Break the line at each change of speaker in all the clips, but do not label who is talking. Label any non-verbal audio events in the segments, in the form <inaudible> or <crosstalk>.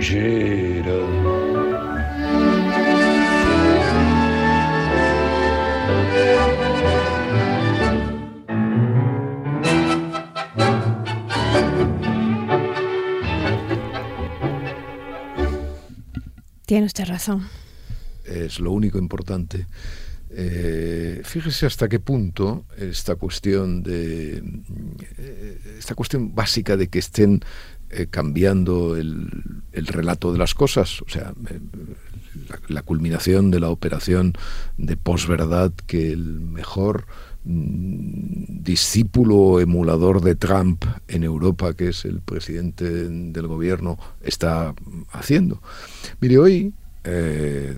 J'ai Tiene usted razón.
Es lo único importante. Eh, fíjese hasta qué punto esta cuestión de eh, esta cuestión básica de que estén eh, cambiando el, relato de las cosas, o sea, la, la, culminación de la operación de posverdad que el mejor discípulo emulador de Trump en Europa, que es el presidente del gobierno, está haciendo. Mire, hoy eh,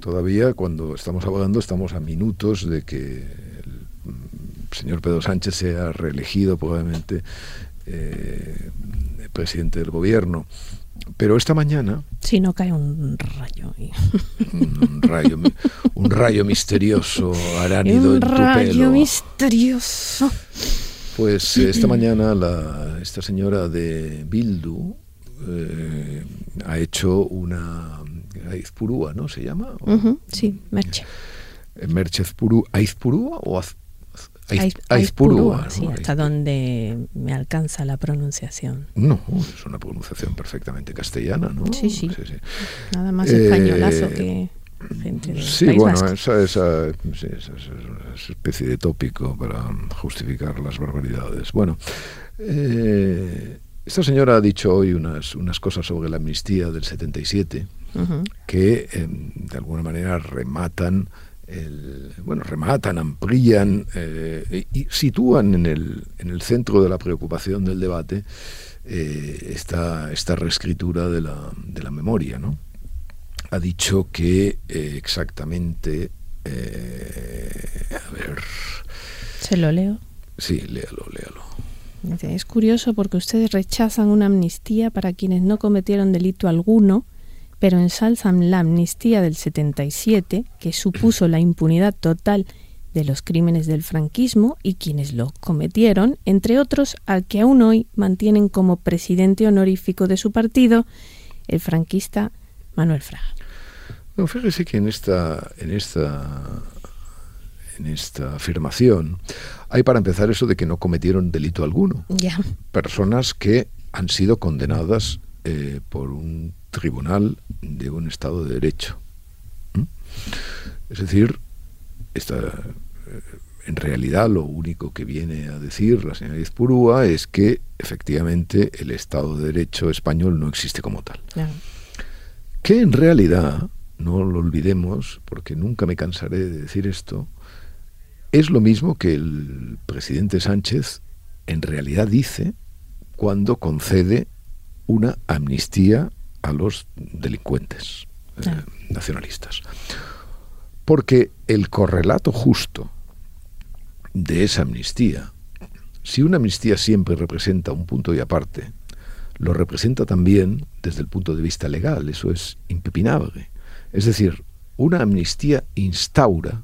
todavía cuando estamos hablando estamos a minutos de que el señor Pedro Sánchez sea reelegido probablemente eh, presidente del gobierno. Pero esta mañana...
Si no cae un rayo.
Un, rayo, un rayo misterioso, aránido
un
en tu
rayo misterioso.
Pues eh, esta mañana la, esta señora de Bildu eh, ha hecho una Aizpurúa, ¿no? ¿Se llama?
sí, Merche.
Eh, Merche Aizpurúa o
Aizpurúa, sí, hasta donde me alcanza la pronunciación.
No, es una pronunciación perfectamente castellana, ¿no?
Sí, sí. Nada más españolazo eh, que gente de
Sí, bueno, esa, esa, una especie de tópico para justificar las barbaridades. Bueno, eh, esta señora ha dicho hoy unas, unas cosas sobre la amnistía del 77 que em, de alguna manera rematan bueno, rematan, amplían eh, y sitúan en el, en el centro de la preocupación del debate eh, esta, esta reescritura de la, de la memoria. ¿no? Ha dicho que eh, exactamente... a ver...
¿Se lo leo?
Sí, léalo, léalo.
Es curioso porque ustedes rechazan una amnistía para quienes no cometieron delito alguno pero ensalzan la amnistía del 77, que supuso la impunidad total de los crímenes del franquismo y quienes lo cometieron, entre otros al que aún hoy mantienen como presidente honorífico de su partido, el franquista Manuel Fraga.
No, fíjese que en esta, en esta, en esta afirmación hay para empezar eso de que no cometieron delito alguno.
Ya.
Personas que han sido condenadas eh, por un tribunal de un Estado de Derecho. Es decir, esta, eh, en realidad lo único que viene a decir la señora Izpurúa es que efectivamente el Estado de Derecho español no existe como tal. Que en realidad, no lo olvidemos, porque nunca me cansaré de decir esto, es lo mismo que el presidente Sánchez en realidad dice cuando concede una amnistía a los delincuentes eh, nacionalistas. Porque el correlato justo de esa amnistía, si una amnistía siempre representa un punto y aparte, lo representa también desde el punto de vista legal, eso es impepinable. Es decir, una amnistía instaura,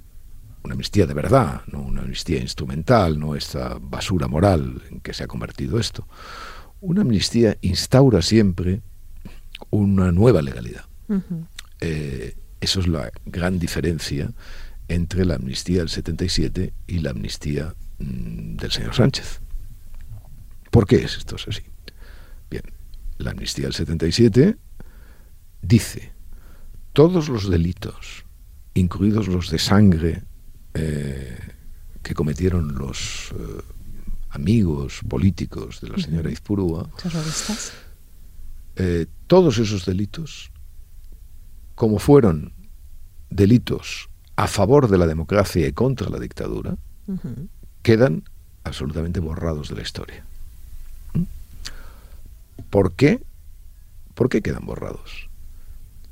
una amnistía de verdad, no una amnistía instrumental, no esta basura moral en que se ha convertido esto. Una amnistía instaura siempre una nueva legalidad. Eh, eso es la gran diferencia entre la amnistía del 77 y la amnistía mm, del señor Sánchez. ¿Por qué es esto así? Bien, la amnistía del 77 dice todos los delitos, incluidos los de sangre eh, que cometieron los eh, amigos políticos de la señora Izpurúa, eh, todos esos delitos, como fueron delitos a favor de la democracia y contra la dictadura, quedan absolutamente borrados de la historia. ¿Mm? ¿Por qué? ¿Por qué quedan borrados?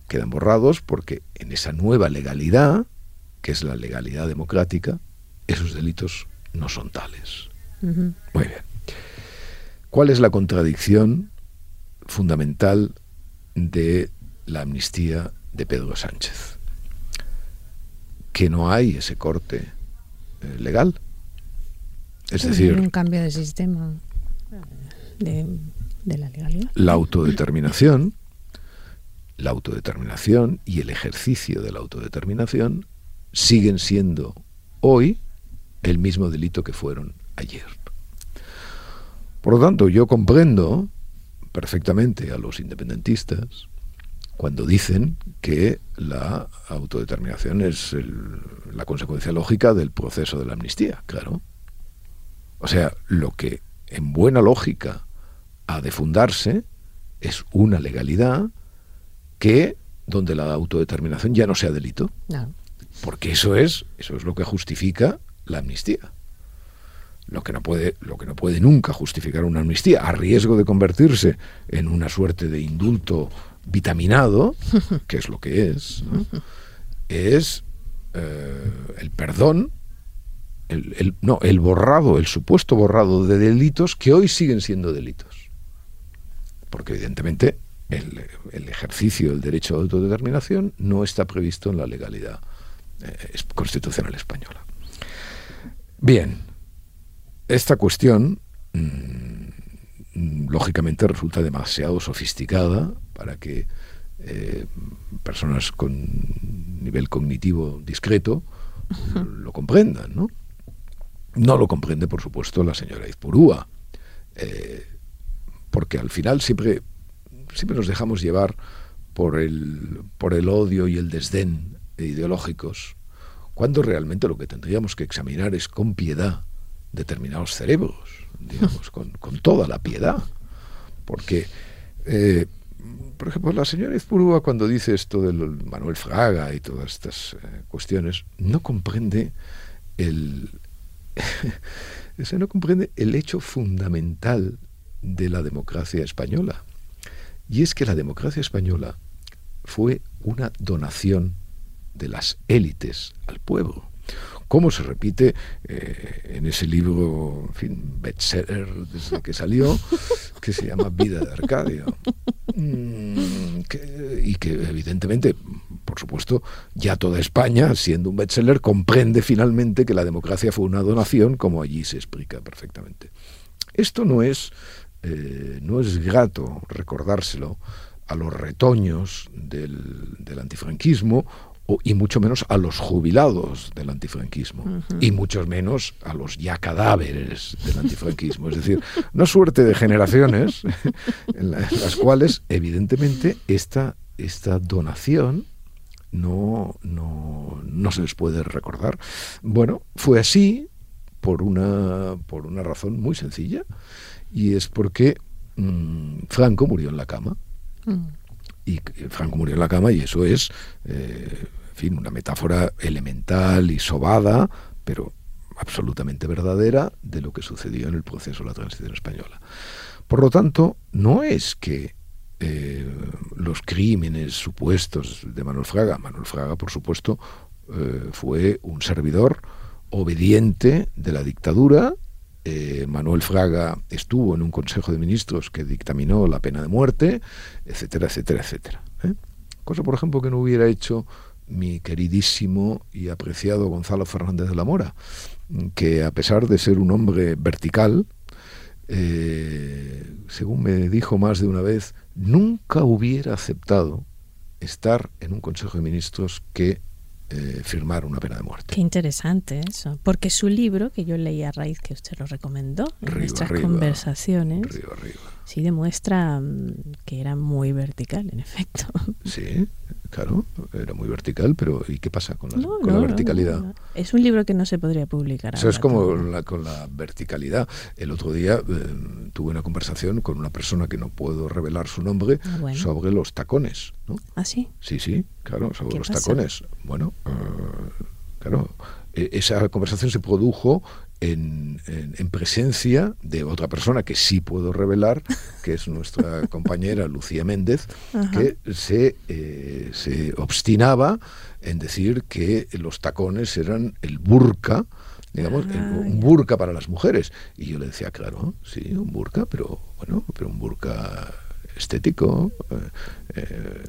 Quedan borrados porque en esa nueva legalidad, que es la legalidad democrática, esos delitos no son tales. Muy bien. ¿Cuál es la contradicción fundamental de la amnistía de Pedro Sánchez. Que no hay ese corte eh, legal. Es decir,
un cambio de sistema de, de la legalidad.
La autodeterminación, la autodeterminación y el ejercicio de la autodeterminación siguen siendo hoy el mismo delito que fueron ayer. Por lo tanto, yo comprendo perfectamente a los independentistas cuando dicen que la autodeterminación es la consecuencia lógica del proceso de la amnistía, claro. O sea, lo que en buena lógica ha de fundarse es una legalidad que donde la autodeterminación ya no sea delito. Porque eso es, eso es lo que justifica la amnistía. Lo que, no puede, lo que no puede nunca justificar una amnistía, a riesgo de convertirse en una suerte de indulto vitaminado, <laughs> que es lo que es, es eh, el perdón, el, no, el borrado, el supuesto borrado de delitos que hoy siguen siendo delitos. Porque evidentemente el, el ejercicio del derecho a autodeterminación no está previsto en la legalidad eh, constitucional española. Bien, esta cuestión mm, lógicamente resulta demasiado sofisticada para que eh, personas con nivel cognitivo discreto lo comprendan, ¿no? No lo comprende, por supuesto, la señora Izpurúa, eh, porque al final siempre, siempre nos dejamos llevar por el, por el odio y el desdén ideológicos, cuando realmente lo que tendríamos que examinar es con piedad determinados cerebros, digamos, con, toda la piedad. Porque, eh, por ejemplo, la señora Izpurúa cuando dice esto del Manuel Fraga y todas estas eh, cuestiones, no comprende el... <laughs> no comprende el hecho fundamental de la democracia española. Y es que la democracia española fue una donación de las élites al pueblo. ¿Cómo se repite eh, en ese libro, en fin, bestseller desde que salió, <laughs> que se llama Vida de Arcadio? Mm, y que evidentemente, por supuesto, ya toda España, siendo un bestseller, comprende finalmente que la democracia fue una donación, como allí se explica perfectamente. Esto no es, eh, no es grato recordárselo a los retoños del, del antifranquismo y mucho menos a los jubilados del antifranquismo y mucho menos a los ya cadáveres del antifranquismo. Es decir, una suerte de generaciones <laughs> en, las cuales evidentemente esta, esta donación no, no, no, se les puede recordar. Bueno, fue así por una, por una razón muy sencilla y es porque mm, Franco murió en la cama. Mm y Franco murió en la cama y eso es, eh, en fin, una metáfora elemental y sobada, pero absolutamente verdadera de lo que sucedió en el proceso de la transición española. Por lo tanto, no es que eh, los crímenes supuestos de Manuel Fraga, Manuel Fraga, por supuesto, eh, fue un servidor obediente de la dictadura eh, Manuel Fraga estuvo en un Consejo de Ministros que dictaminó la pena de muerte, etcétera, etcétera, etcétera. ¿eh? Cosa, por ejemplo, que no hubiera hecho mi queridísimo y apreciado Gonzalo Fernández de la Mora, que a pesar de ser un hombre vertical, eh, según me dijo más de una vez, nunca hubiera aceptado estar en un Consejo de Ministros que eh, firmar una pena de muerte.
Qué interesante eso, porque su libro, que yo leí a raíz que usted lo recomendó en nuestras conversaciones, sí demuestra mm, que era muy vertical, en efecto.
Sí, <laughs> Claro, era muy vertical, pero ¿y qué pasa con la, verticalidad?
es un libro que no se podría publicar.
Eso es como con la verticalidad. El otro día eh, tuve una conversación con una persona que no puedo revelar su nombre ah, sobre los tacones. ¿no?
¿Ah, sí?
Sí, sí, claro, sobre los tacones. Bueno, eh, claro, e, esa conversación se produjo en, presencia de otra persona que sí puedo revelar, que es nuestra <laughs> compañera Lucía Méndez, que se, eh, se obstinaba en decir que los tacones eran el burka, digamos, ah, un burka para las mujeres. Y yo le decía, claro, sí, un burka, pero bueno, pero un burka estético,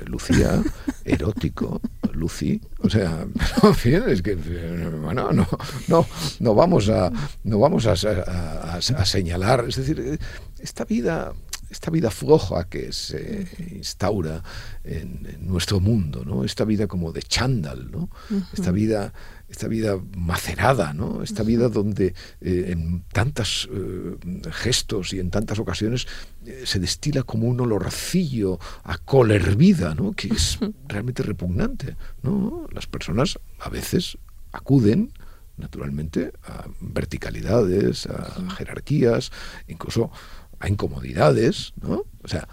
lucía, <laughs> erótico, Lucy. O sea, <laughs> es que bueno, no, no, no vamos a no vamos a, a señalar, es decir, esta vida esta vida floja que se instaura en, nuestro mundo, ¿no? Esta vida como de chándal, ¿no? Esta vida esta vida macerada, ¿no? Esta vida donde eh, en tantos eh, gestos y en tantas ocasiones eh, se destila como un olorcillo a col hervida, ¿no? Que es realmente repugnante, ¿no? Las personas a veces acuden naturalmente a verticalidades, a jerarquías, incluso a incomodidades, ¿no? O sea,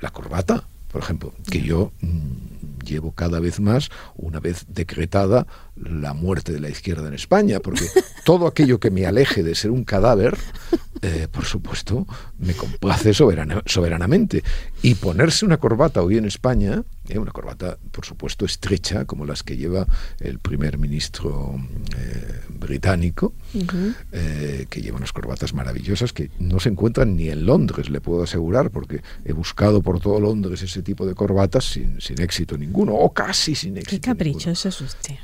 la corbata, por ejemplo, que yo mm, llevo cada vez más, una vez decretada la muerte de la izquierda en España, porque todo aquello que me aleje de ser un cadáver, eh, por supuesto, me complace soberanamente. Y ponerse una corbata hoy en España, eh, una corbata, por supuesto, estrecha, como las que lleva el primer ministro eh, británico, que lleva unas corbatas maravillosas que no se encuentran ni en Londres, le puedo asegurar, porque he buscado por todo Londres ese tipo de corbatas sin, sin éxito ninguno, o casi sin éxito.
Qué caprichoso es usted.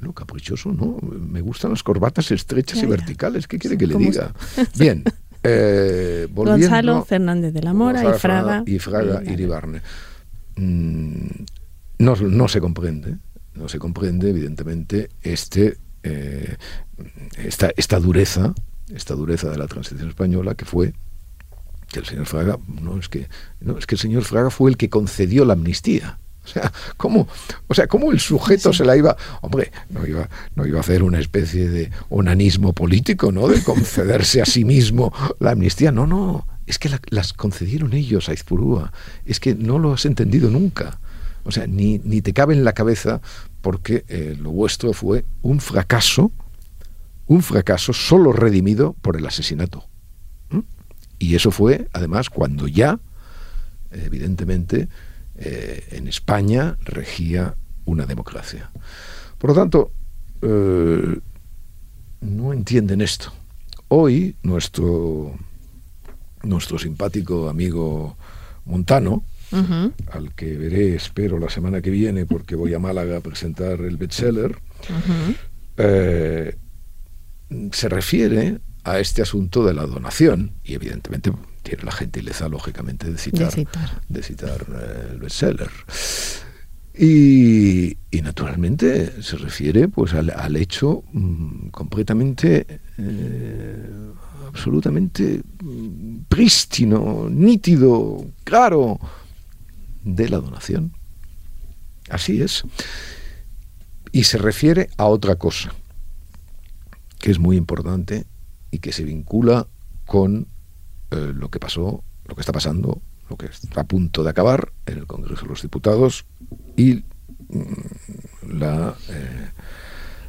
No, caprichoso, no. Me gustan las corbatas estrechas y verticales. ¿Qué quiere que le diga? Bien. <laughs>
Eh, Gonzalo Fernández de la Mora y Fraga.
Y Fraga Iribarne. Mm, no, no se comprende, no se comprende, evidentemente, este, eh, esta, esta dureza, esta dureza de la transición española que fue que el señor Fraga, no es que, no, es que el señor Fraga fue el que concedió la amnistía. <laughs> O sea, ¿cómo, o sea, ¿cómo el sujeto se la iba... Hombre, no iba, no iba a hacer una especie de onanismo político, ¿no? De concederse a sí mismo la amnistía. No, no, es que las concedieron ellos a Izpurúa. Es que no lo has entendido nunca. O sea, ni, ni te cabe en la cabeza porque eh, lo vuestro fue un fracaso, un fracaso solo redimido por el asesinato. Y eso fue, además, cuando ya, evidentemente, eh, en España regía una democracia. Por lo tanto, eh, no entienden esto. Hoy nuestro, nuestro simpático amigo Montano, al que veré, espero, la semana que viene, porque voy a Málaga a presentar el bestseller, eh, se refiere a este asunto de la donación, y evidentemente tiene la gentileza, lógicamente, de citar, de citar. Eh, el bestseller. Y, y, naturalmente se refiere pues al, hecho mm, completamente, eh, absolutamente mm, prístino, nítido, claro, de la donación. Así es. Y se refiere a otra cosa, que es muy importante y que se vincula con eh, lo que pasó, lo que está pasando, lo que está a punto de acabar en el Congreso de los Diputados y mm, la, eh,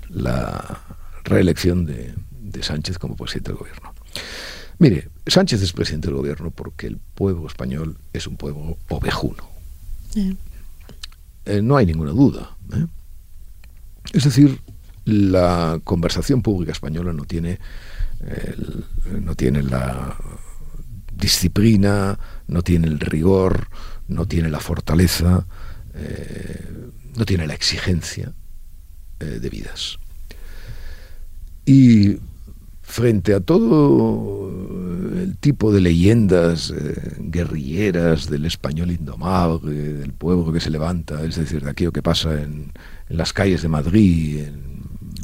la reelección de, Sánchez como presidente del gobierno. Mire, Sánchez es presidente del gobierno porque el pueblo español es un pueblo ovejuno. Eh, no hay ninguna duda. Es decir, la conversación pública española no tiene, no tiene la disciplina, no tiene el rigor, no tiene la fortaleza, eh, no tiene la exigencia eh, de vidas. Y frente a todo el tipo de leyendas eh, guerrilleras del español indomable, del pueblo que se levanta, es decir, de aquello que pasa en, las calles de Madrid, en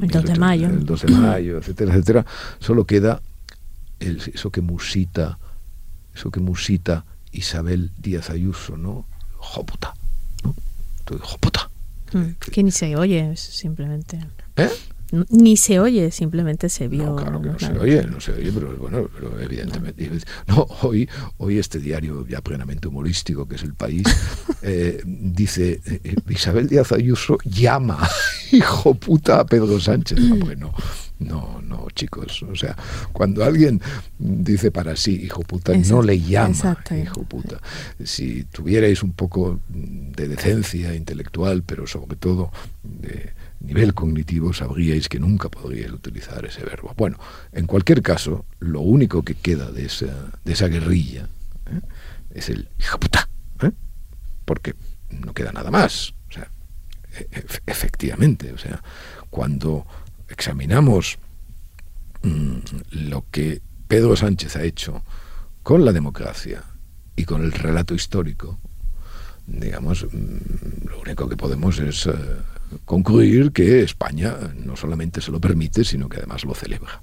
el 2 de mayo,
el 2 de mayo etcétera, etcétera, solo queda eso que musita eso que musita Isabel Díaz Ayuso, ¿no? Joputa, ¿no? Joputa.
Mm, que ni se oye, simplemente.
¿Eh?
Ni se oye, simplemente se vio.
No, claro que no se oye, no se oye, pero bueno, pero evidentemente. No, hoy, hoy este diario ya plenamente humorístico, que es El País, <laughs> eh, dice, eh, Isabel Díaz Ayuso llama, <laughs> hijo puta, a Pedro Sánchez. Ah, bueno, no, no, chicos. O sea, cuando alguien dice para sí, hijo puta, no le llama hijo puta. Si tuvierais un poco de decencia intelectual, pero sobre todo de nivel cognitivo, sabríais que nunca podríais utilizar ese verbo. Bueno, en cualquier caso, lo único que queda de esa, de esa guerrilla ¿eh? es el hijo puta. porque no queda nada más. O sea, e, efectivamente, o sea, cuando examinamos mm, lo que Pedro Sánchez ha hecho con la democracia y con el relato histórico, digamos, mm, lo único que podemos es eh, concluir que España no solamente se lo permite, sino que además lo celebra.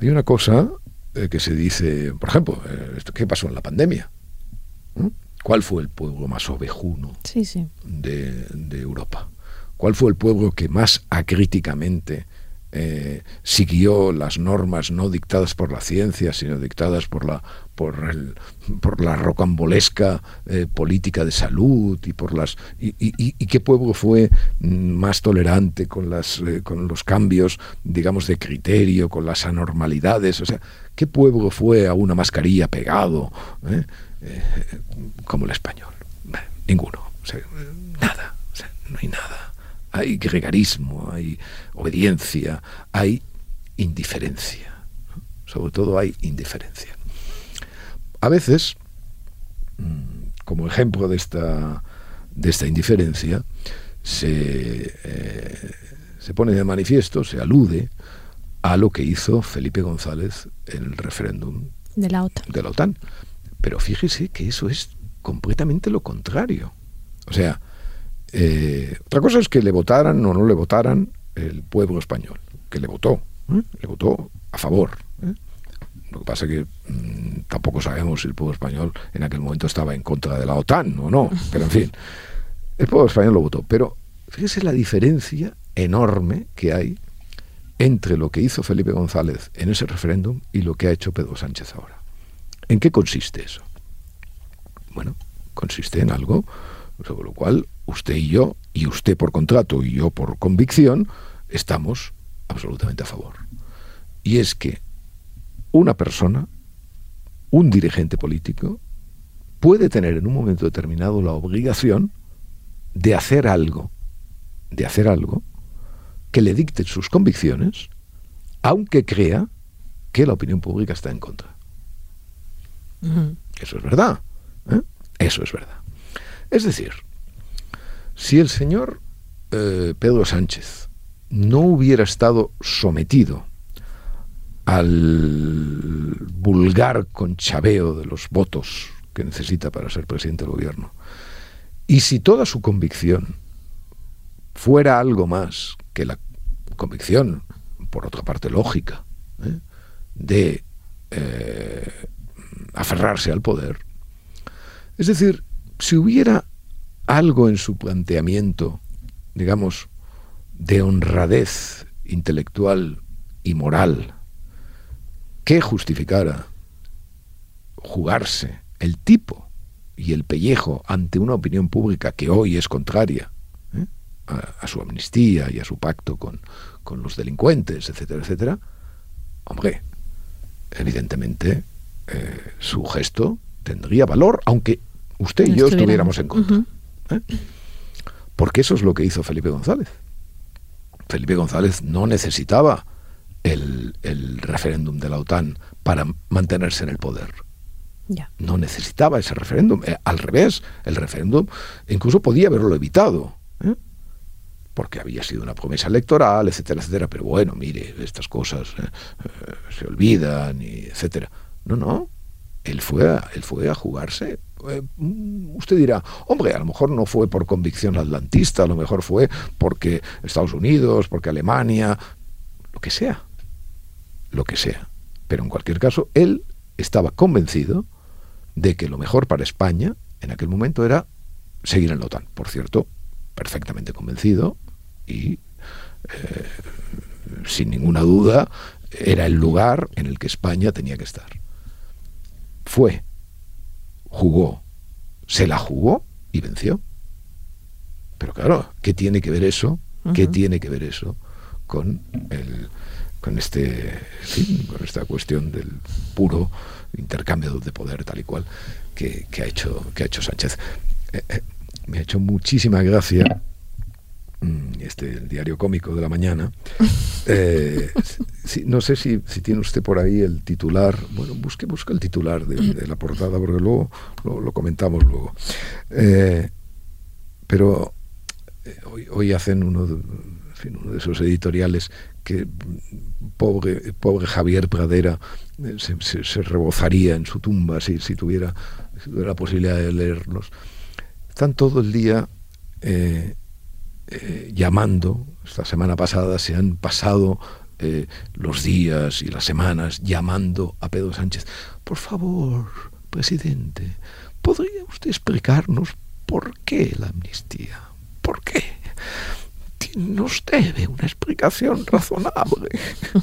Hay una cosa eh, que se dice, por ejemplo, eh, ¿qué pasó en la pandemia? ¿Mm? ¿Cuál fue el pueblo más ovejuno De, de, Europa? ¿Cuál fue el pueblo que más acríticamente eh, siguió las normas no dictadas por la ciencia, sino dictadas por la, por, el, por la rocambolesca eh, política de salud y por las y, qué pueblo fue más tolerante con las eh, con los cambios digamos de criterio con las anormalidades o sea qué pueblo fue a una mascarilla pegado como el español ninguno nada no hay nada hay gregarismo, hay obediencia, hay indiferencia. Sobre todo hay indiferencia. A veces, mm, como ejemplo de esta, de esta indiferencia, se, eh, se pone de manifiesto, se alude a lo que hizo Felipe González en el referéndum
de la OTAN.
De la OTAN. Pero fíjese que eso es completamente lo contrario. O sea, eh, otra cosa es que le votaran o no le votaran el pueblo español, que le votó, ¿eh? le votó a favor. ¿eh? Lo que pasa es que mm, tampoco sabemos si el pueblo español en aquel momento estaba en contra de la OTAN o no, <laughs> pero en fin, el pueblo español lo votó. Pero fíjese la diferencia enorme que hay entre lo que hizo Felipe González en ese referéndum y lo que ha hecho Pedro Sánchez ahora. ¿En qué consiste eso? Bueno, consiste en algo sobre lo cual usted y yo, y usted por contrato y yo por convicción, estamos absolutamente a favor. Y es que una persona, un dirigente político, puede tener en un momento determinado la obligación de hacer algo, de hacer algo que le dicte sus convicciones, aunque crea que la opinión pública está en contra. Eso es verdad. ¿eh? Eso es verdad. Es decir, si el señor eh, Pedro Sánchez no hubiera estado sometido al vulgar conchabeo de los votos que necesita para ser presidente del gobierno, y si toda su convicción fuera algo más que la convicción, por otra parte lógica, ¿eh? de eh, aferrarse al poder, es decir, si hubiera algo en su planteamiento, digamos, de honradez intelectual y moral que justificara jugarse el tipo y el pellejo ante una opinión pública que hoy es contraria ¿eh? a, su amnistía y a su pacto con, con los delincuentes, etcétera, etcétera, hombre, evidentemente eh, su gesto tendría valor, aunque usted y yo estuviéramos en contra. ¿Eh? Porque eso es lo que hizo Felipe González. Felipe González no necesitaba el, referéndum de la OTAN para mantenerse en el poder. No necesitaba ese referéndum. Eh, al revés, el referéndum incluso podía haberlo evitado. ¿eh? Porque había sido una promesa electoral, etcétera, etcétera. Pero bueno, mire, estas cosas se olvidan, y etcétera. No, no. Él fue, a, él fue a jugarse eh, usted dirá, hombre, a lo mejor no fue por convicción atlantista, a lo mejor fue porque Estados Unidos, porque Alemania, lo que sea, lo que sea. Pero en cualquier caso, él estaba convencido de que lo mejor para España en aquel momento era seguir en la OTAN. Por cierto, perfectamente convencido y eh, sin ninguna duda era el lugar en el que España tenía que estar. Fue jugó, se la jugó y venció. Pero claro, ¿qué tiene que ver eso? ¿Qué tiene que ver eso con el con este con esta cuestión del puro intercambio de poder tal y cual que, ha hecho que ha hecho Sánchez? Eh, eh, me ha hecho muchísima gracia mm, este diario cómico de la mañana. <laughs> Eh, no sé si, tiene usted por ahí el titular. Bueno, busque, busque el titular de, la portada, porque luego lo, comentamos luego. Eh, pero eh, hoy, hacen uno de, uno de esos editoriales que pobre, pobre Javier Pradera se, rebozaría en su tumba si, si, tuviera, la posibilidad de leerlos. Están todo el día llamando, esta semana pasada se han pasado eh, los días y las semanas llamando a Pedro Sánchez. Por favor, presidente, ¿podría usted explicarnos por qué la amnistía? ¿Por qué? Nos debe una explicación razonable. <laughs>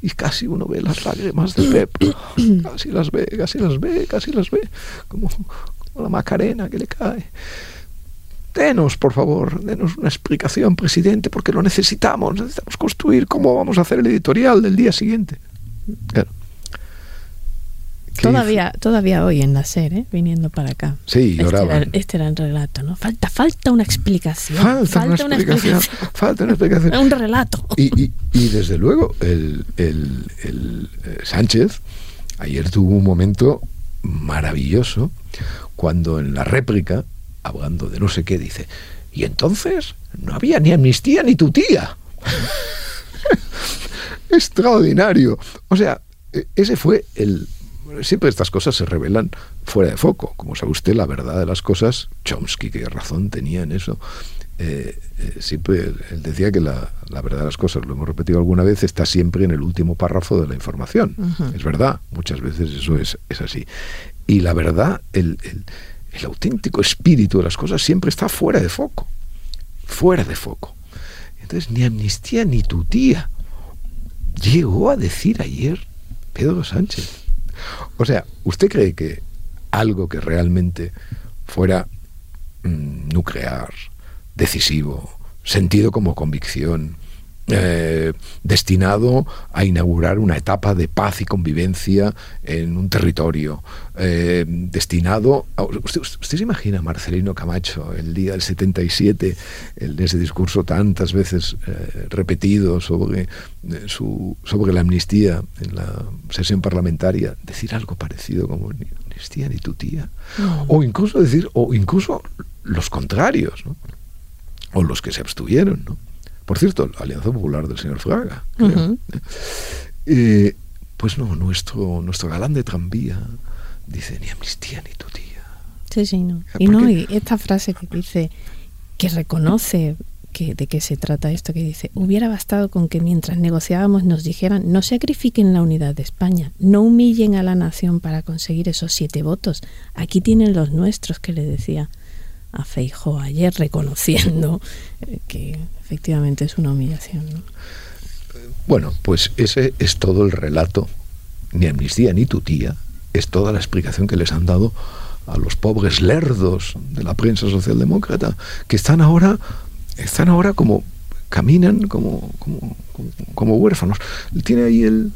Y casi uno ve las lágrimas de Pep. <coughs> Casi las ve, casi las ve, casi las ve. Como, como la Macarena que le cae. Denos, por favor, denos una explicación, presidente, porque lo necesitamos. Necesitamos construir cómo vamos a hacer el editorial del día siguiente.
Todavía, todavía hoy en la serie, viniendo para acá.
Sí,
lloraban. Este, este era, el relato, ¿no? Falta, falta una explicación.
Falta, una, explicación, Falta una explicación. <laughs>
un relato.
Y, desde luego, el, el eh, Sánchez ayer tuvo un momento maravilloso cuando en la réplica hablando de no sé qué, dice, y entonces no había ni amnistía ni tu tía. <laughs> Extraordinario. O sea, e, ese fue el... Siempre estas cosas se revelan fuera de foco. Como sabe usted, la verdad de las cosas, Chomsky, qué razón tenía en eso, eh, eh, siempre él decía que la, verdad de las cosas, lo hemos repetido alguna vez, está siempre en el último párrafo de la información. Es verdad, muchas veces eso es, es así. Y la verdad, el, el auténtico espíritu de las cosas siempre está fuera de foco, fuera de foco. Entonces, ni amnistía ni tu tía llegó a decir ayer Pedro Sánchez. O sea, ¿usted cree que algo que realmente fuera mm, nuclear, decisivo, sentido como convicción, eh, destinado a inaugurar una etapa de paz y convivencia en un territorio, eh, destinado... A, ¿usted, se imagina Marcelino Camacho el día del 77, el, ese discurso tantas veces eh, repetido sobre, su, sobre la amnistía en la sesión parlamentaria, decir algo parecido como ni amnistía ni tu tía? O incluso decir, o incluso los contrarios, o los que se abstuvieron, ¿no? Por cierto, la Alianza Popular del señor Fraga. Eh, pues no, nuestro, nuestro galán de tranvía dice ni amnistía ni tu tía.
Sí, sí, no. Y no, y esta frase que dice, que reconoce que, de qué se trata esto, que dice, hubiera bastado con que mientras negociábamos nos dijeran, no sacrifiquen la unidad de España, no humillen a la nación para conseguir esos siete votos, aquí tienen los nuestros, que le decía a Feijo ayer reconociendo que efectivamente es una humillación.
Bueno, pues ese es todo el relato, ni amnistía ni tu tía, es toda la explicación que les han dado a los pobres lerdos de la prensa socialdemócrata, que están ahora, están ahora como caminan como, como, como huérfanos. Tiene ahí el,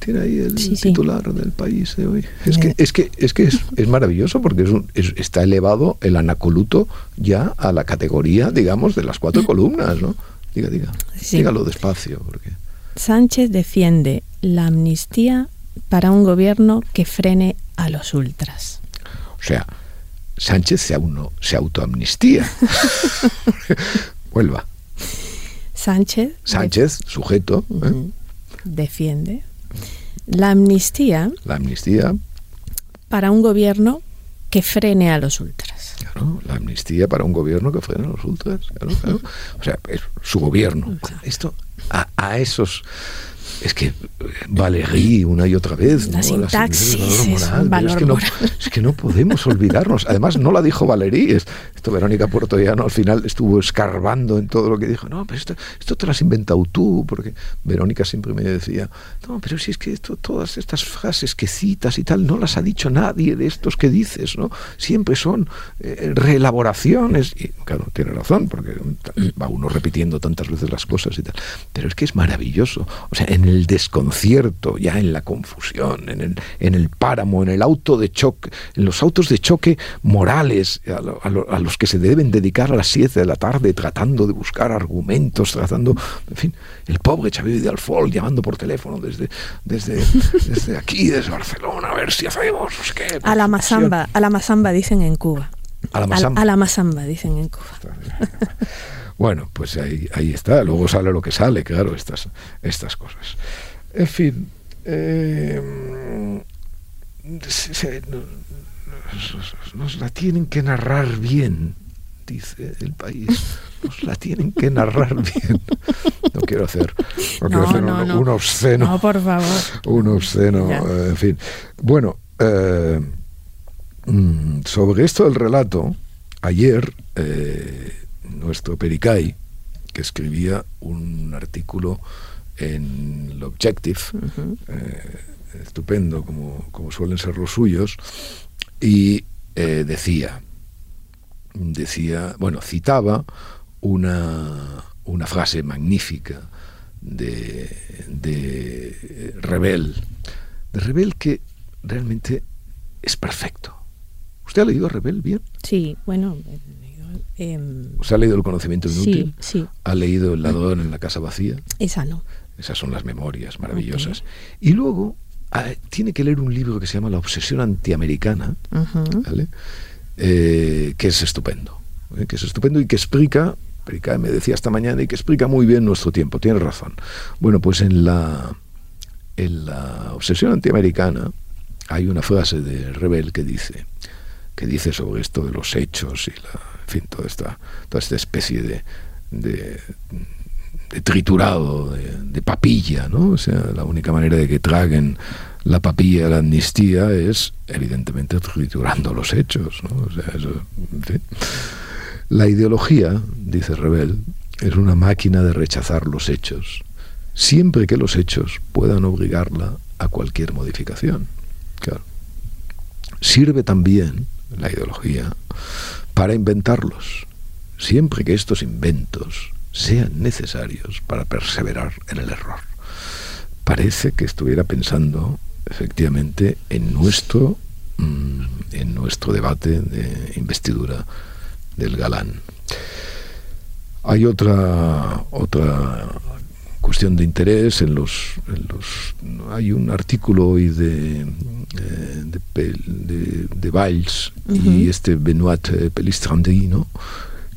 tiene ahí el titular del país de hoy. Es que es que es que es, maravilloso porque es, está elevado el anacoluto ya a la categoría, digamos, de las cuatro columnas, ¿no? Diga, diga. Dígalo despacio porque
Sánchez defiende la amnistía para un gobierno que frene a los ultras.
O sea, Sánchez se, uno, se autoamnistía. <laughs> Vuelva.
Sánchez.
Sánchez, sujeto. ¿eh?
Defiende la amnistía.
La amnistía.
Para un gobierno que frene a los ultras.
Claro, la amnistía para un gobierno que frene a los ultras. O sea, es su gobierno. Esto, a, a esos es que Valéry una y otra vez.
La sintaxis,
es, que no, podemos olvidarnos. Además, no la dijo Valéry. Esto Verónica Puertollano al final estuvo escarbando en todo lo que dijo. No, pero esto, esto te lo has inventado tú, porque Verónica siempre me decía, no, pero si es que esto, todas estas frases que citas y tal, no las ha dicho nadie de estos que dices, ¿no? Siempre son eh, reelaboraciones. Y claro, tiene razón, porque va uno repitiendo tantas veces las cosas y tal. pero es que es maravilloso. O sea, en el desconcierto, ya en la confusión, en el, en el páramo, en el auto de choque, en los autos de choque morales a, los que se deben dedicar a las 7 de la tarde tratando de buscar argumentos, tratando, en fin, el pobre Xavier de Alfol llamando por teléfono desde, desde, <laughs> desde aquí, desde Barcelona, a ver si hacemos,
A la masamba, a la masamba dicen en Cuba.
A la masamba.
A, la masamba, dicen en Cuba.
Bueno, pues ahí, ahí está. Luego sale lo que sale, claro, estas, estas cosas. En fin, eh, nos, la tienen que narrar bien, dice el país. Nos la tienen que narrar bien. No quiero hacer, un, obsceno.
No, por favor.
Un obsceno, en fin. Bueno, eh, mm, sobre esto del relato, ayer eh, nuestro Pericay, que escribía un artículo en el Objective, eh, estupendo como, como, suelen ser los suyos, y eh, decía, decía, bueno, citaba una, una frase magnífica de, de Rebel, de Rebel que realmente es perfecto. ¿Usted ha leído a Rebel bien?
Sí, bueno,
eh, ¿Se ha leído El conocimiento inútil?
Sí, sí.
¿Ha leído El ladrón en la casa vacía?
Esa no.
Esas son las memorias maravillosas. Y luego ah, tiene que leer un libro que se llama La obsesión antiamericana, eh, que es estupendo. ¿eh? Que es estupendo y que explica, me decía esta mañana, y que explica muy bien nuestro tiempo. Tiene razón. Bueno, pues en la, en la obsesión antiamericana hay una frase de Rebel que dice que dice sobre esto de los hechos y la fin, toda esta, toda esta especie de, de, triturado, de, papilla, ¿no? O sea, la única manera de que traguen la papilla la amnistía es, evidentemente, triturando los hechos, ¿no? O sea, eso, en fin. La ideología, dice Rebel, es una máquina de rechazar los hechos, siempre que los hechos puedan obligarla a cualquier modificación. Claro. Sirve también la ideología para inventarlos, siempre que estos inventos sean necesarios para perseverar en el error. Parece que estuviera pensando efectivamente en nuestro mm, en nuestro debate de investidura del galán. Hay otra otra cuestión de interés en los, los hay un artículo hoy de eh, de, de, Valls y este Benoit eh, Pelistrandi, ¿no?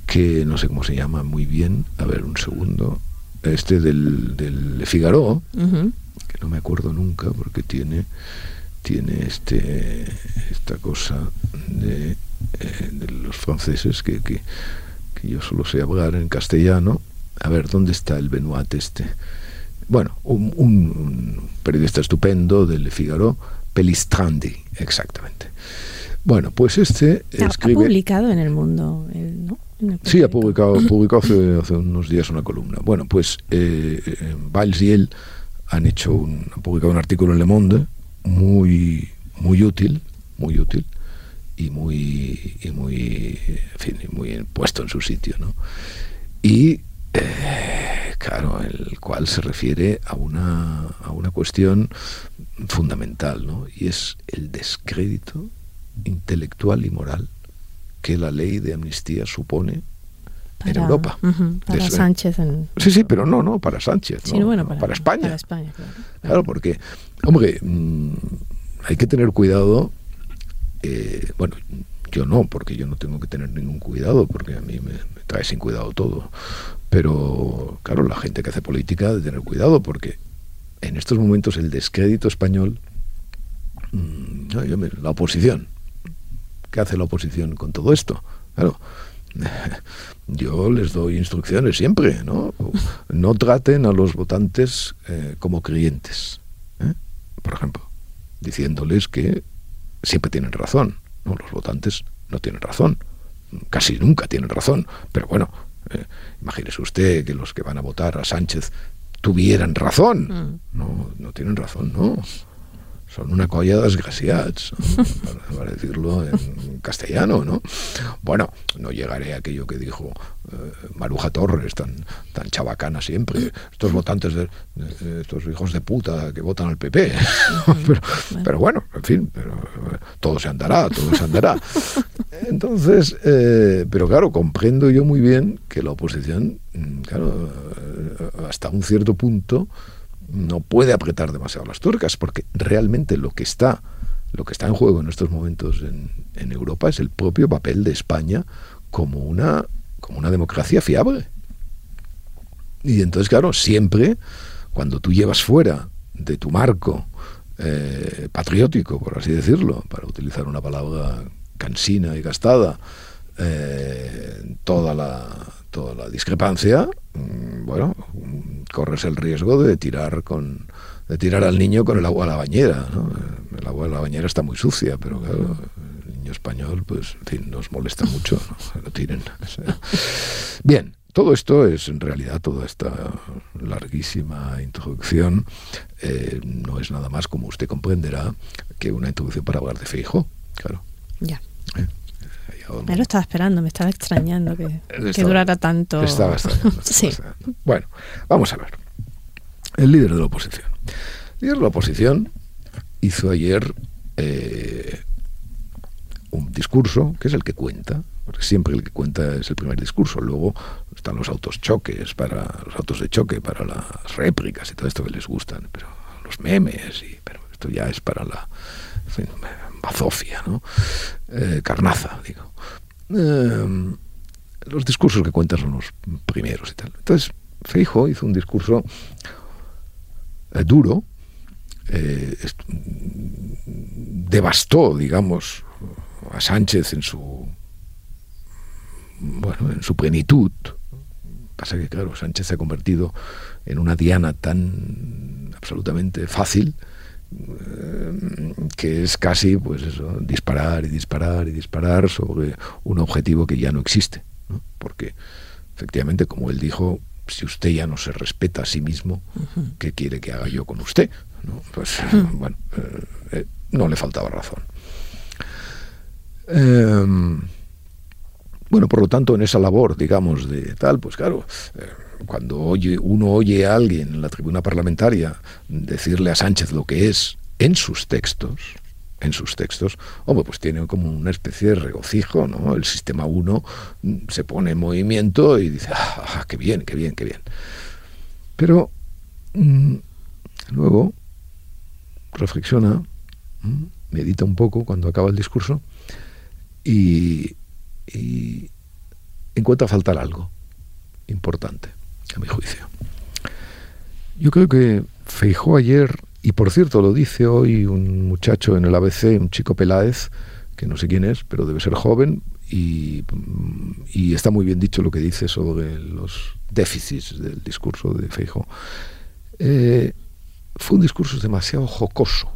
que no sé cómo se llama muy bien, a ver un segundo, este del, del Figaro, que no me acuerdo nunca porque tiene tiene este esta cosa de, eh, de los franceses que, que, que, yo solo sé hablar en castellano. A ver, ¿dónde está el Benoit este? Bueno, un, un periodista estupendo del Figaro, Pelistrandi, exactamente. Bueno, pues este escribe...
Ha publicado en El Mundo, ¿no?
sí, ha publicado, <clears throat> publicado hace, unos días una columna. Bueno, pues eh, eh, Valls y él han hecho un, han publicado un artículo en Le Monde muy, muy útil, muy útil y muy, y muy, en fin, muy puesto en su sitio, ¿no? Y eh, claro, el cual se refiere a una, a una cuestión fundamental, ¿no? Y es el descrédito intelectual y moral que la ley de amnistía supone en Europa.
para Sánchez.
Sí, sí, pero no, no, para Sánchez. para, España. claro. porque, hombre, mm, hay que tener cuidado. Eh, bueno, yo no, porque yo no tengo que tener ningún cuidado, porque a mí me, trae sin cuidado todo. Pero, claro, la gente que hace política debe tener cuidado, porque en estos momentos el descrédito español, mm, la oposición, ¿qué hace la oposición con todo esto? Claro, <laughs> yo les doy instrucciones siempre, ¿no? No traten a los votantes eh, como creyentes, ¿eh? por ejemplo, diciéndoles que siempre tienen razón. No, los votantes no tienen razón, casi nunca tienen razón, pero bueno, eh, imagínese usted que los que van a votar a Sánchez tuvieran razón. Mm. No, no tienen razón, no. Son una colla de <laughs> para, decirlo en castellano, ¿no? Bueno, no llegaré a aquello que dijo eh, Maruja Torres, tan, tan chabacana siempre, estos <laughs> votantes, de, estos hijos de puta que votan al PP. <laughs> pero, bueno, en fin, pero, todo se andará, todo se andará. Entonces, eh, pero claro, comprendo yo muy bien que la oposición, mm, claro, eh, hasta un cierto punto, no puede apretar demasiado las tuercas, porque realmente lo que está, lo que está en juego en estos momentos en, Europa es el propio papel de España como una, como una democracia fiable. Y entonces, claro, siempre cuando tú llevas fuera de tu marco eh, patriótico, por así decirlo, para utilizar una palabra cansina y gastada, eh, toda la toda la discrepancia, mm, bueno, corres el riesgo de tirar con de tirar al niño con el agua a la bañera. El agua a la bañera está muy sucia, pero claro, el niño español, pues, en fin, nos molesta mucho, ¿no? <laughs> lo tiren. <laughs> Bien, todo esto es, en realidad, toda esta larguísima introducción, eh, no es nada más, como usted comprenderá, que una introducción para hablar de Feijo, claro.
Ya. ¿Eh? Me lo estaba esperando, me estaba extrañando que, durara tanto.
Estaba extrañando. <laughs> sí. Bueno, vamos a ver. El líder de la oposición. El líder de la oposición hizo ayer eh, un discurso, que es el que cuenta, porque siempre el que cuenta es el primer discurso. Luego están los autos choques para los autos de choque para las réplicas y todo esto que les gustan, pero los memes y pero esto ya es para la bazofia, ¿no? Eh, carnaza, digo. Eh, los discursos que cuentan son los primeros y tal. Entonces, Feijo hizo un discurso eh, duro, devastó, digamos, a Sánchez en su bueno, en su plenitud. Pasa que, claro, Sánchez se ha convertido en una diana tan absolutamente fácil eh, que es casi pues eso, disparar y disparar y disparar sobre un objetivo que ya no existe. Porque efectivamente, como él dijo, si usted ya no se respeta a sí mismo, ¿qué quiere que haga yo con usted? ¿No? Pues bueno, eh, eh, no le faltaba razón. Em, bueno, por lo tanto, en esa labor, digamos, de tal, pues claro, cuando oye, uno oye a alguien en la tribuna parlamentaria decirle a Sánchez lo que es en sus textos, en sus textos, hombre, pues tiene como una especie de regocijo, ¿no? El sistema 1 se pone en movimiento y dice, ah, ah, qué bien, qué bien, qué bien. Pero mm, luego reflexiona, medita un poco cuando acaba el discurso y, y encuentra faltar algo importante a mi juicio. Yo creo que Feijó ayer, y por cierto lo dice hoy un muchacho en el ABC, un chico Peláez, que no sé quién es, pero debe ser joven, y, está muy bien dicho lo que dice sobre los déficits del discurso de Feijó. Eh, fue un discurso demasiado jocoso.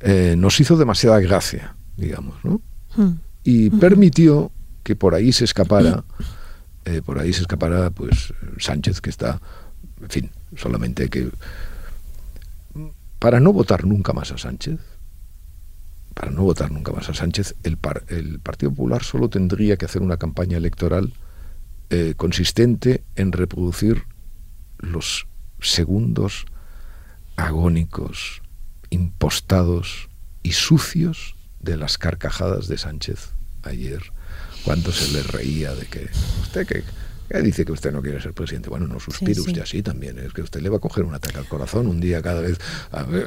Eh, nos hizo demasiada gracia, digamos, ¿no? Y permitió que por ahí se escapara eh, por ahí se escapará pues Sánchez, que está, en fin, solamente que para no votar nunca más a Sánchez, para no votar nunca más a Sánchez, el, el Partido Popular solo tendría que hacer una campaña electoral eh, consistente en reproducir los segundos agónicos, impostados y sucios de las carcajadas de Sánchez ayer cuánto se le reía de que usted que dice que usted no quiere ser presidente. Bueno, no suspire usted así también. Es que usted le va a coger un ataque al corazón un día cada vez.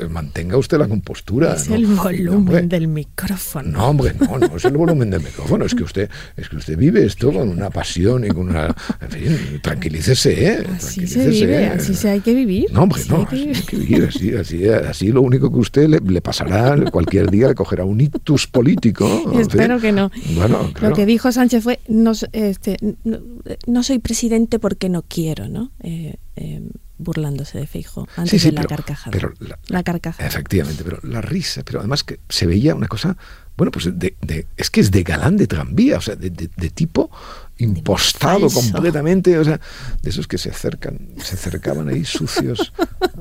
mantenga usted la compostura.
Es el volumen del micrófono.
No, hombre, no, no es el volumen del micrófono. Es que usted, es que usted vive esto con una pasión y con una. En fin, tranquilícese, ¿eh?
Así se vive, así se hay que vivir.
No, hombre, no, así hay que vivir. Así, así, así lo único que usted le, pasará cualquier día, le cogerá un ictus político.
Espero que no. Bueno, Lo que dijo Sánchez fue: no, este, no, no soy presidente porque no quiero, ¿no? Eh, eh, burlándose de Feijo antes de la carcajada.
Pero la, carcajada. Efectivamente, pero la risa, pero además que se veía una cosa, bueno, pues de, es que es de galán de tranvía, o sea, de, tipo impostado completamente, o sea, de esos que se acercan, se acercaban ahí sucios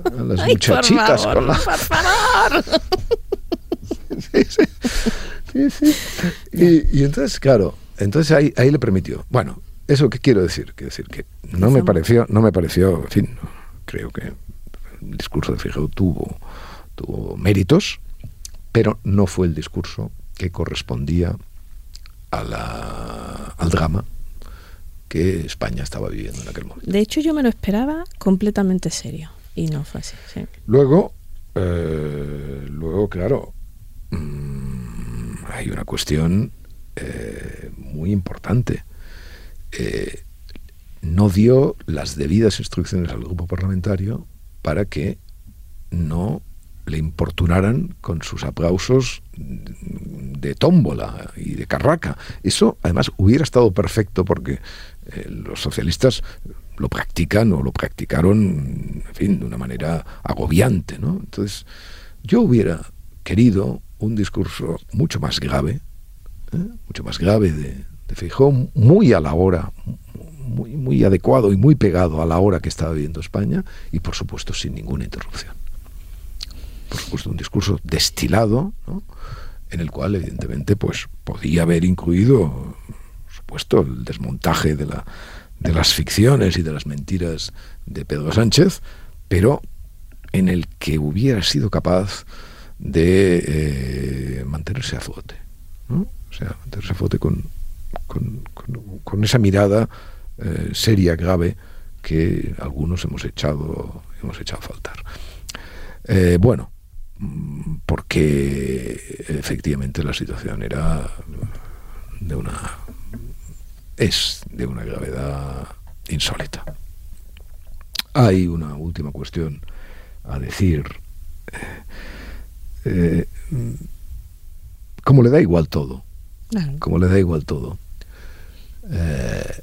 a las muchachitas con la... sí, sí, Y, entonces, claro, entonces ahí, ahí le permitió. Bueno, ¿eso qué quiero decir? Quiero decir que no me pareció, no me pareció, en fin, creo que el discurso de Fijó tuvo, tuvo méritos, pero no fue el discurso que correspondía a la, al drama que España estaba viviendo en aquel momento.
De hecho, yo me lo esperaba completamente serio y no fue así.
Luego, eh, luego, claro, mm, hay una cuestión eh, muy importante. Eh, no dio las debidas instrucciones al grupo parlamentario para que no le importunaran con sus aplausos de tómbola y de carraca. Eso, además, hubiera estado perfecto porque eh, los socialistas lo practican o lo practicaron, en fin, de una manera agobiante, ¿no? Entonces, yo hubiera querido un discurso mucho más grave, ¿eh? mucho más grave de, de Feijóo, muy a la hora, muy, muy adecuado y muy pegado a la hora que estaba viviendo España y, por supuesto, sin ninguna interrupción. Por supuesto, un discurso destilado, ¿no? en el cual, evidentemente, pues podía haber incluido, por supuesto, el desmontaje de, la, de las ficciones y de las mentiras de Pedro Sánchez, pero en el que hubiera sido capaz de eh, mantenerse a flote. ¿no? O sea, mantenerse a flote con, con, con, esa mirada eh, seria, grave, que algunos hemos echado, hemos echado a faltar. Eh, bueno, mm, porque efectivamente la situación era de una es de una gravedad insólita. Hay una última cuestión a decir. Eh, como le da igual todo, como le da igual todo, eh,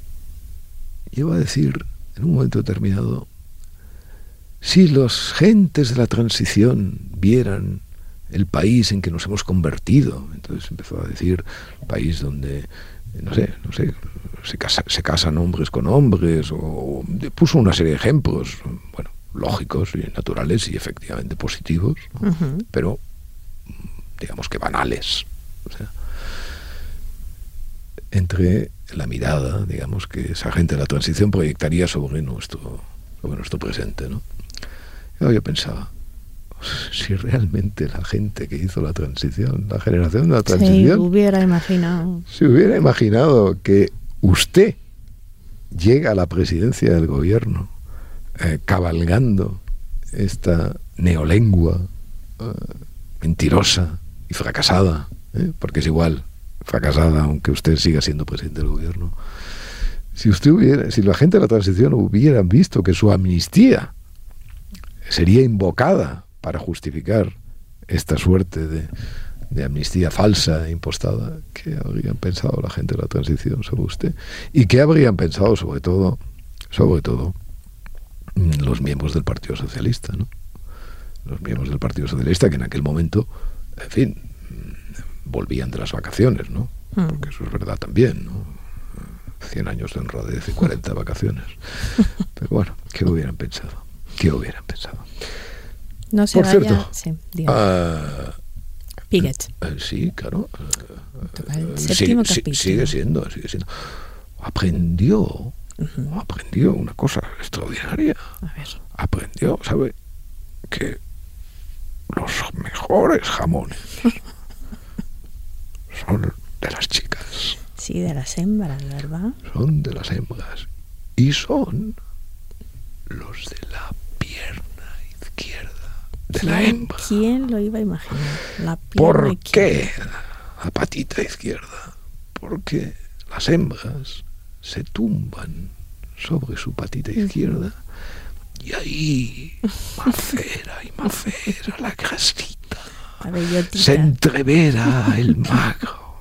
yo a decir en un momento determinado, si los gentes de la transición vieran el país en que nos hemos convertido, entonces empezó a decir, país donde, no sé, no sé, se, se casan hombres con hombres, o puso una serie de ejemplos, bueno, lógicos y naturales y efectivamente positivos, pero digamos que banales. O sea, entre la mirada, digamos, que esa gente de la transición proyectaría sobre nuestro, sobre nuestro presente. ¿no? Yo, pensaba, si realmente la gente que hizo la transición, la generación de la transición,
se hubiera imaginado.
Se hubiera imaginado que usted llega a la presidencia del gobierno eh, cabalgando esta neolengua eh, mentirosa y fracasada, ¿eh? porque es igual fracasada, aunque usted siga siendo presidente del gobierno. Si usted hubiera, si la gente de la transición hubiera visto que su amnistía sería invocada para justificar esta suerte de, de amnistía falsa e impostada, ¿qué habrían pensado la gente de la transición sobre usted? ¿Y qué habrían pensado sobre todo, sobre todo, los miembros del Partido Socialista, ¿no? Los miembros del Partido Socialista que en aquel momento, en fin, volvían de las vacaciones, ¿no? Hmm. Porque eso es verdad también, ¿no? 100 años de honradez y 40 vacaciones. <laughs> Pero bueno, ¿qué hubieran pensado? ¿Qué hubieran pensado?
No se
Por
vaya...
cierto,
sí, uh, Piget.
Uh, sí, claro. Uh, sigue, sigue, siendo, sigue siendo. Aprendió, -huh. aprendió una cosa extraordinaria.
A ver.
Aprendió, ¿sabe? Que los mejores jamones <laughs> son de las chicas.
Sí, de las hembras, ¿verdad?
Son de las hembras. Y son los de la pierna izquierda. De la hembra.
¿Quién lo iba a imaginar? La
¿Por qué la patita izquierda? Porque las hembras se tumban sobre su patita izquierda y ahí macera y macera la grasita se entrevera el magro.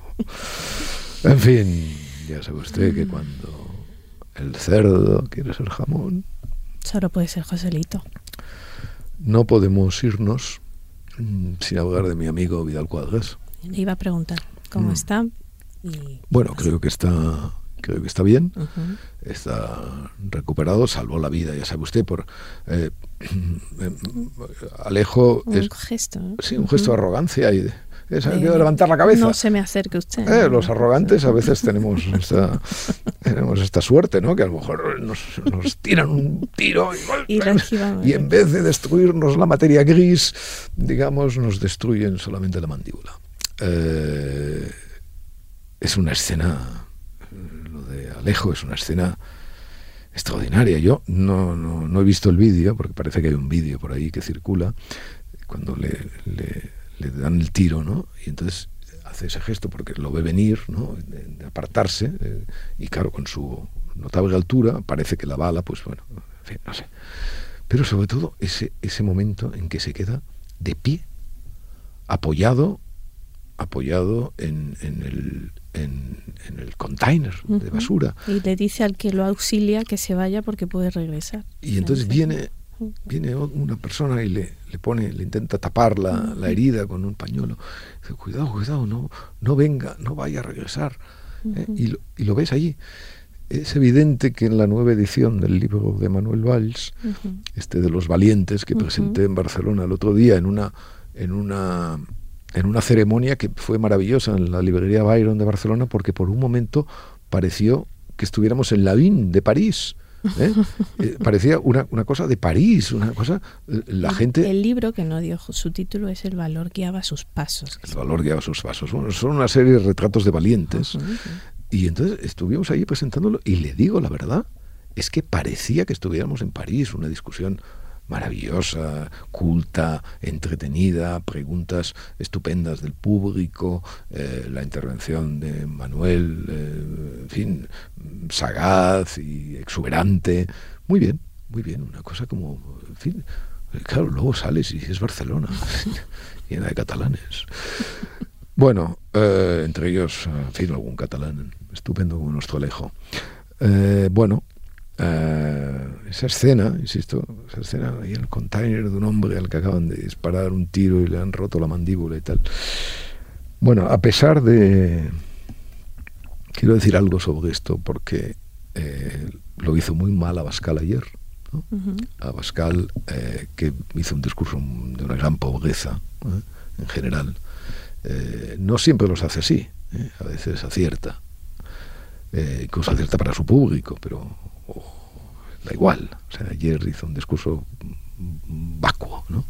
En fin, ya sabe usted que cuando el cerdo quiere ser jamón,
Solo puede ser Joselito.
No podemos irnos mm, sin hablar de mi amigo Vidal Cuadras.
Le iba a preguntar cómo
Mm.
está.
Bueno, creo que está creo que está bien, está recuperado, salvó la vida, ya sabe usted, por eh, <clears throat> Alejo
Un
es
gesto. ¿no?
sí, un gesto de arrogancia y de, es,
De-
levantar la cabeza.
No se me acerque usted.
Eh,
¿no?
los arrogantes a veces tenemos <laughs> esta, tenemos esta suerte, ¿no? Que a lo mejor nos, nos tiran un tiro y, en vez de destruirnos la materia gris, digamos, nos destruyen solamente la mandíbula. Eh, es una escena, eh, Alejo es una escena extraordinaria. Yo no, no, he visto el vídeo, porque parece que hay un vídeo por ahí que circula, cuando le, dan el tiro, ¿no? Y entonces hace ese gesto porque lo ve venir, ¿no? De apartarse, eh, y claro, con su notable altura, parece que la bala, pues bueno, en fin, no sé. Pero sobre todo ese, ese momento en que se queda de pie, apoyado, apoyado en, en el, en, en el container de
Ujú.
basura.
Y le dice al que lo auxilia que se vaya porque puede regresar.
Y entonces viene, viene una persona y le, le pone, le intenta tapar la, la herida con un pañuelo. Dice, cuidado, cuidado, no, no venga, no vaya a regresar. ¿eh? y, lo, y lo ves allí. Es evidente que en la nueva edición del libro de Manuel Valls, este de los valientes que presenté en Barcelona el otro día en una en una en una ceremonia que fue maravillosa en la librería Byron de Barcelona porque por un momento pareció que estuviéramos en la Vin de París. ¿eh? <laughs> Eh, parecía una, una cosa de París, una cosa eh, la
El-
gente
El libro que no dio su título es El valor guiaba sus pasos.
el valor guiaba sus pasos. Bueno, son una serie de retratos de valientes. Y entonces estuvimos ahí presentándolo y le digo la verdad, es que parecía que estuviéramos en París, una discusión maravillosa, culta, entretenida, preguntas estupendas del público, eh, la intervención de Manuel, eh, en fin, sagaz y exuberante. Muy bien, muy bien, una cosa como, en fin, claro, luego sales y es Barcelona, <laughs> llena de catalanes. Bueno, eh, entre ellos, en fin, algún catalán estupendo como nuestro Alejo. Eh, bueno, eh, esa escena, insisto, esa escena ahí en el container de un hombre al que acaban de disparar un tiro y le han roto la mandíbula y tal. Bueno, a pesar de... Quiero decir algo sobre esto porque eh, lo hizo muy mal Abascal ayer. ¿no?
Ujú.
Abascal, eh, que hizo un discurso de una gran pobreza ¿eh? en general, no siempre los hace así, a veces acierta, eh, incluso acierta para su público, pero da igual. O sea, ayer hizo un discurso vacuo, ¿no?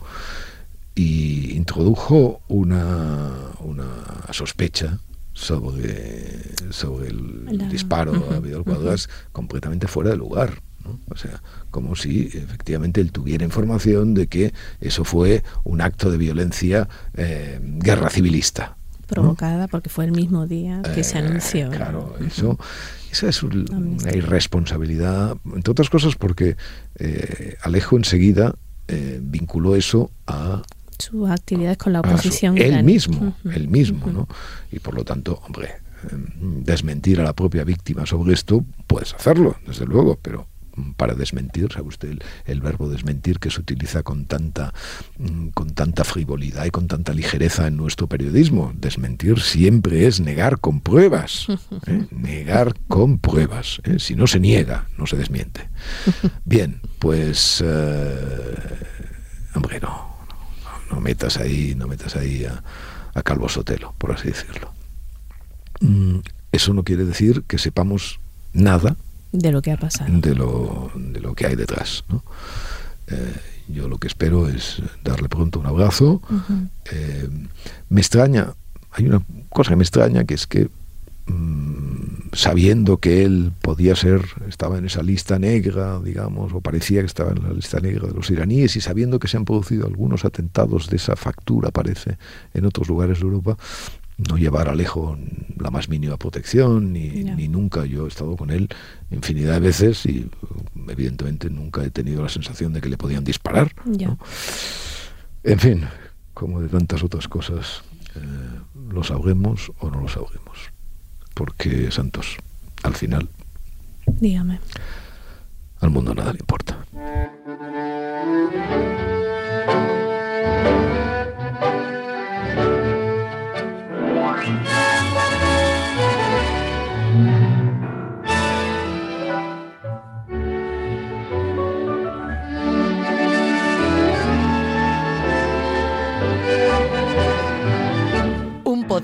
Y introdujo una, una sospecha sobre, sobre el
La-
disparo a
Ujú,
Vidal Cuadras completamente fuera de lugar. ¿no? O sea, como si efectivamente él tuviera información de que eso fue un acto de violencia eh, guerra civilista. ¿No?
Provocada porque fue el mismo día que se
Eh,
anunció.
Claro, eso, esa es un- una irresponsabilidad, entre otras cosas porque eh, Alejo enseguida eh, vinculó eso a,
Sus actividades con la
a su-
oposición.
él mismo, él mismo. ¿no? Y por lo tanto, hombre, eh, desmentir a la propia víctima sobre esto, puedes hacerlo, desde luego, pero para desmentir, sabe usted el, el verbo desmentir que se utiliza con tanta mm, con tanta frivolidad y con tanta ligereza en nuestro periodismo. Desmentir siempre es negar con pruebas. ¿eh? <laughs> Negar con pruebas. ¿eh? Si no se niega, no se desmiente. Bien, pues eh, hombre, no, no, no metas ahí, no metas ahí a, a Calvo Sotelo, por así decirlo. Mm, Eso no quiere decir que sepamos nada
De lo que ha pasado.
de lo, de lo que hay detrás. ¿no? Eh, yo lo que espero es darle pronto un abrazo. Eh, me extraña, hay una cosa que me extraña, que es que mm, sabiendo que él podía ser, estaba en esa lista negra, digamos, o parecía que estaba en la lista negra de los iraníes, y sabiendo que se han producido algunos atentados de esa factura, parece, en otros lugares de Europa, no llevar a Alejo la más mínima protección, ni, ni nunca. Yo he estado con él infinidad de veces y evidentemente nunca he tenido la sensación de que le podían disparar. En fin, como de tantas otras cosas, eh, lo sabremos o no lo sabremos. Porque, Santos, al final,
Dígame.
al mundo nada le importa.